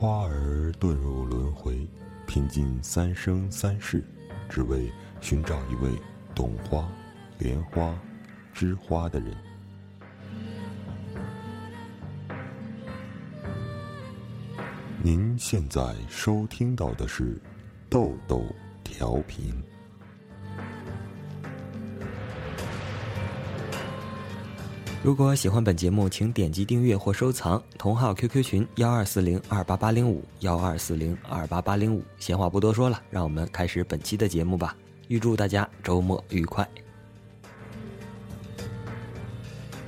花儿遁入轮回，拼尽三生三世，只为寻找一位懂花、莲花、知花的人。您现在收听到的是《豆豆调频》。如果喜欢本节目，请点击订阅或收藏。同号 QQ 群：幺二四零二八八零五幺二四零二八八零五。闲话不多说了，让我们开始本期的节目吧。预祝大家周末愉快。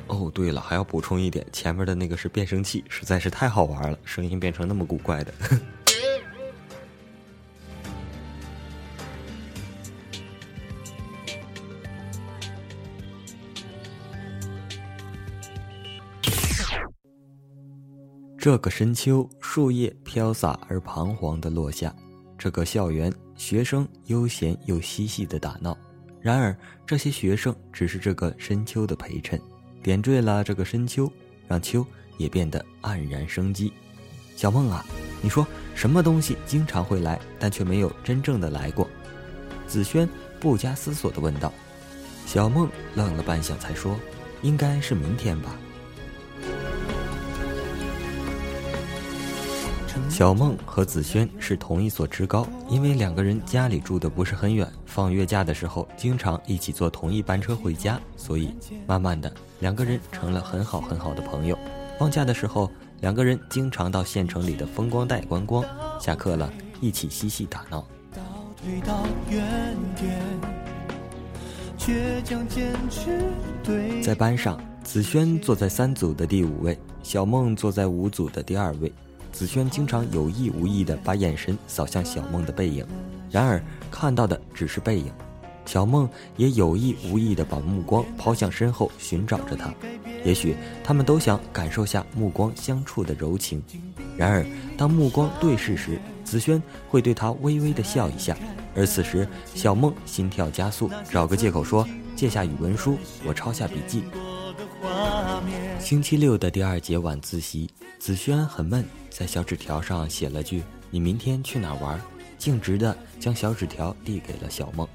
哦，对了，还要补充一点，前面的那个是变声器，实在是太好玩了，声音变成那么古怪的。这个深秋，树叶飘洒而彷徨地落下。这个校园，学生悠闲又嬉戏地打闹。然而，这些学生只是这个深秋的陪衬，点缀了这个深秋，让秋也变得黯然生机。小梦啊，你说什么东西经常会来，但却没有真正的来过？子轩不加思索地问道。小梦愣了半晌，才说：“应该是明天吧。”小梦和子轩是同一所职高，因为两个人家里住的不是很远，放月假的时候经常一起坐同一班车回家，所以慢慢的两个人成了很好很好的朋友。放假的时候，两个人经常到县城里的风光带观光，下课了一起嬉戏打闹。在班上，子轩坐在三组的第五位，小梦坐在五组的第二位。子轩经常有意无意地把眼神扫向小梦的背影，然而看到的只是背影。小梦也有意无意地把目光抛向身后，寻找着他。也许他们都想感受下目光相触的柔情。然而，当目光对视时，子轩会对他微微地笑一下。而此时，小梦心跳加速，找个借口说：“借下语文书，我抄下笔记。”星期六的第二节晚自习，子轩很闷。在小纸条上写了句“你明天去哪玩”，径直的将小纸条递给了小梦。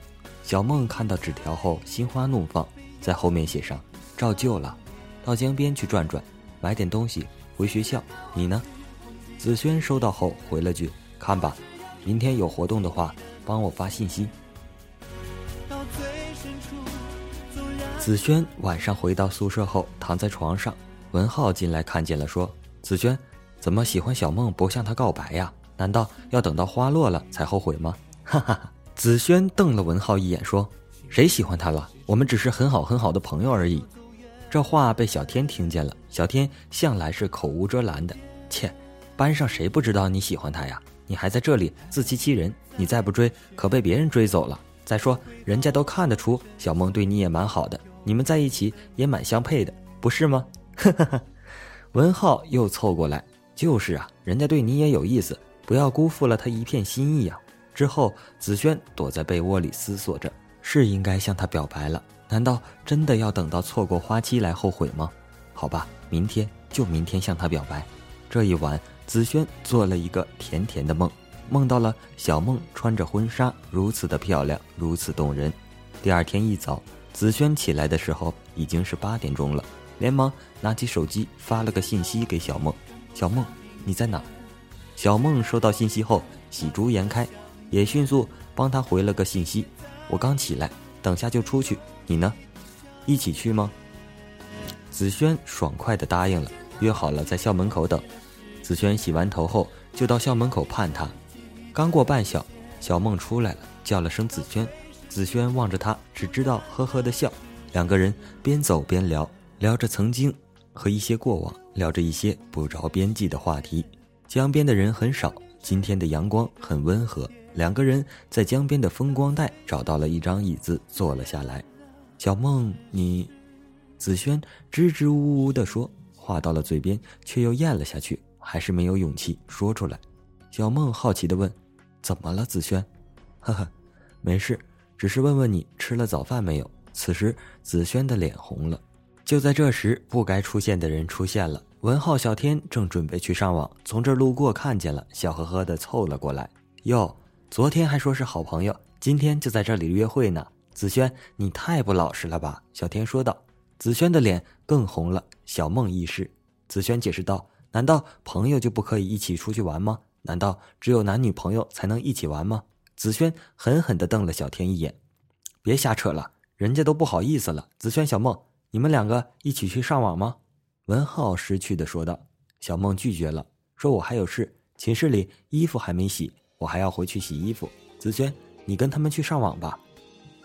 小梦看到纸条后心花怒放，在后面写上“照旧了，到江边去转转，买点东西回学校。你呢？”子轩收到后回了句：“看吧，明天有活动的话，帮我发信息。”子轩晚上回到宿舍后躺在床上，文浩进来看见了，说：“子轩。”怎么喜欢小梦不向她告白呀？难道要等到花落了才后悔吗？哈 哈哈！子轩瞪了文浩一眼，说：“谁喜欢他了？我们只是很好很好的朋友而已。”这话被小天听见了。小天向来是口无遮拦的。切，班上谁不知道你喜欢他呀？你还在这里自欺欺人？你再不追，可被别人追走了。再说，人家都看得出小梦对你也蛮好的，你们在一起也蛮相配的，不是吗？哈哈哈！文浩又凑过来。就是啊，人家对你也有意思，不要辜负了他一片心意啊！之后，子轩躲在被窝里思索着，是应该向他表白了。难道真的要等到错过花期来后悔吗？好吧，明天就明天向他表白。这一晚，子轩做了一个甜甜的梦，梦到了小梦穿着婚纱，如此的漂亮，如此动人。第二天一早，子轩起来的时候已经是八点钟了，连忙拿起手机发了个信息给小梦。小梦，你在哪？小梦收到信息后喜逐颜开，也迅速帮他回了个信息：我刚起来，等下就出去。你呢？一起去吗？子轩爽快地答应了，约好了在校门口等。子轩洗完头后就到校门口盼他。刚过半小，小梦出来了，叫了声子轩。子轩望着他，只知道呵呵的笑。两个人边走边聊，聊着曾经。和一些过往聊着一些不着边际的话题，江边的人很少。今天的阳光很温和，两个人在江边的风光带找到了一张椅子坐了下来。小梦，你，子轩支支吾吾地说，话到了嘴边却又咽了下去，还是没有勇气说出来。小梦好奇地问：“怎么了，子轩？” 呵呵，没事，只是问问你吃了早饭没有。此时，子轩的脸红了。就在这时，不该出现的人出现了。文浩、小天正准备去上网，从这路过看见了，笑呵呵的凑了过来。哟，昨天还说是好朋友，今天就在这里约会呢。子轩，你太不老实了吧？小天说道。子轩的脸更红了。小梦亦是。子轩解释道：“难道朋友就不可以一起出去玩吗？难道只有男女朋友才能一起玩吗？”子轩狠狠地瞪了小天一眼：“别瞎扯了，人家都不好意思了。”子轩、小梦，你们两个一起去上网吗？文浩识趣地说道。小梦拒绝了，说：“我还有事，寝室里衣服还没洗，我还要回去洗衣服。”子轩，你跟他们去上网吧。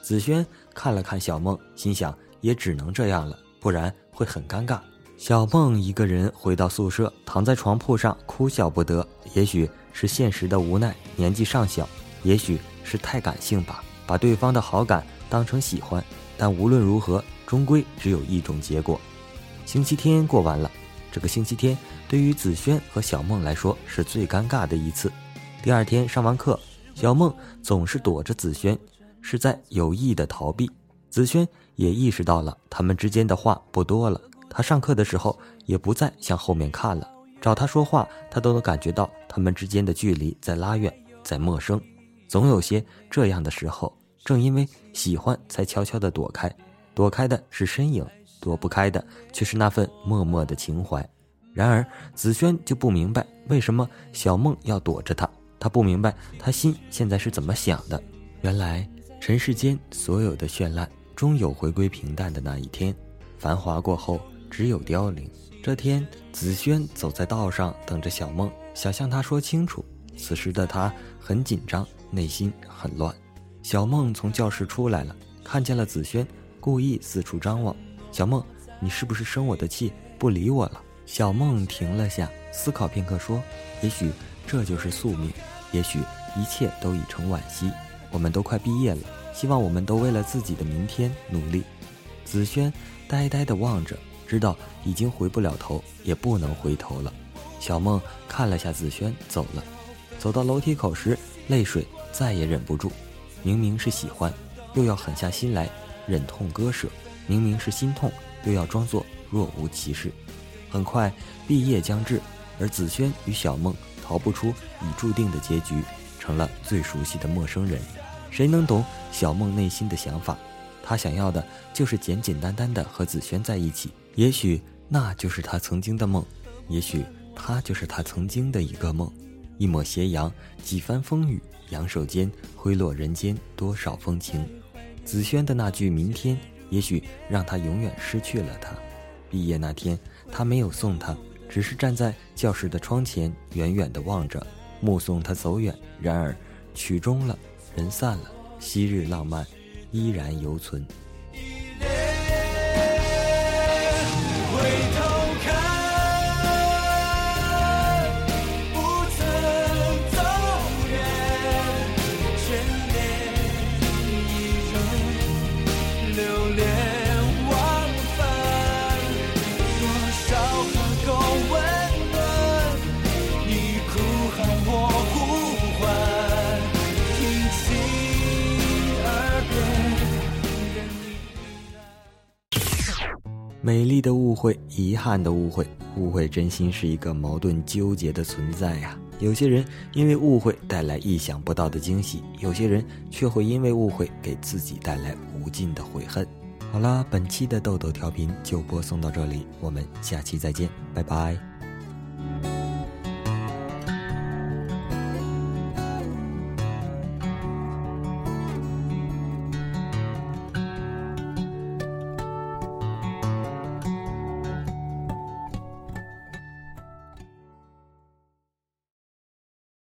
子轩看了看小梦，心想也只能这样了，不然会很尴尬。小梦一个人回到宿舍，躺在床铺上哭笑不得。也许是现实的无奈，年纪尚小，也许是太感性吧，把对方的好感当成喜欢。但无论如何，终归只有一种结果。星期天过完了，这个星期天对于子轩和小梦来说是最尴尬的一次。第二天上完课，小梦总是躲着子轩，是在有意的逃避。子轩也意识到了他们之间的话不多了。他上课的时候也不再向后面看了，找他说话，他都能感觉到他们之间的距离在拉远，在陌生。总有些这样的时候，正因为喜欢，才悄悄地躲开，躲开的是身影，躲不开的却是那份默默的情怀。然而子轩就不明白为什么小梦要躲着他，他不明白他心现在是怎么想的。原来尘世间所有的绚烂，终有回归平淡的那一天，繁华过后。只有凋零。这天，紫萱走在道上，等着小梦，想向他说清楚。此时的他很紧张，内心很乱。小梦从教室出来了，看见了紫萱，故意四处张望。小梦，你是不是生我的气，不理我了？小梦停了下，思考片刻，说：“也许这就是宿命，也许一切都已成惋惜。我们都快毕业了，希望我们都为了自己的明天努力。”紫萱呆呆地望着。知道已经回不了头，也不能回头了。小梦看了下子轩，走了。走到楼梯口时，泪水再也忍不住。明明是喜欢，又要狠下心来忍痛割舍；明明是心痛，又要装作若无其事。很快，毕业将至，而子轩与小梦逃不出已注定的结局，成了最熟悉的陌生人。谁能懂小梦内心的想法？她想要的就是简简单单的和子轩在一起。也许那就是他曾经的梦，也许他就是他曾经的一个梦。一抹斜阳，几番风雨，扬手间挥落人间多少风情。子轩的那句明天，也许让他永远失去了他。毕业那天，他没有送他，只是站在教室的窗前，远远地望着，目送他走远。然而曲终了，人散了，昔日浪漫依然犹存。美丽的误会，遗憾的误会，误会真心是一个矛盾纠结的存在呀。有些人因为误会带来意想不到的惊喜，有些人却会因为误会给自己带来无尽的悔恨。好了，本期的豆豆调频就播送到这里，我们下期再见，拜拜。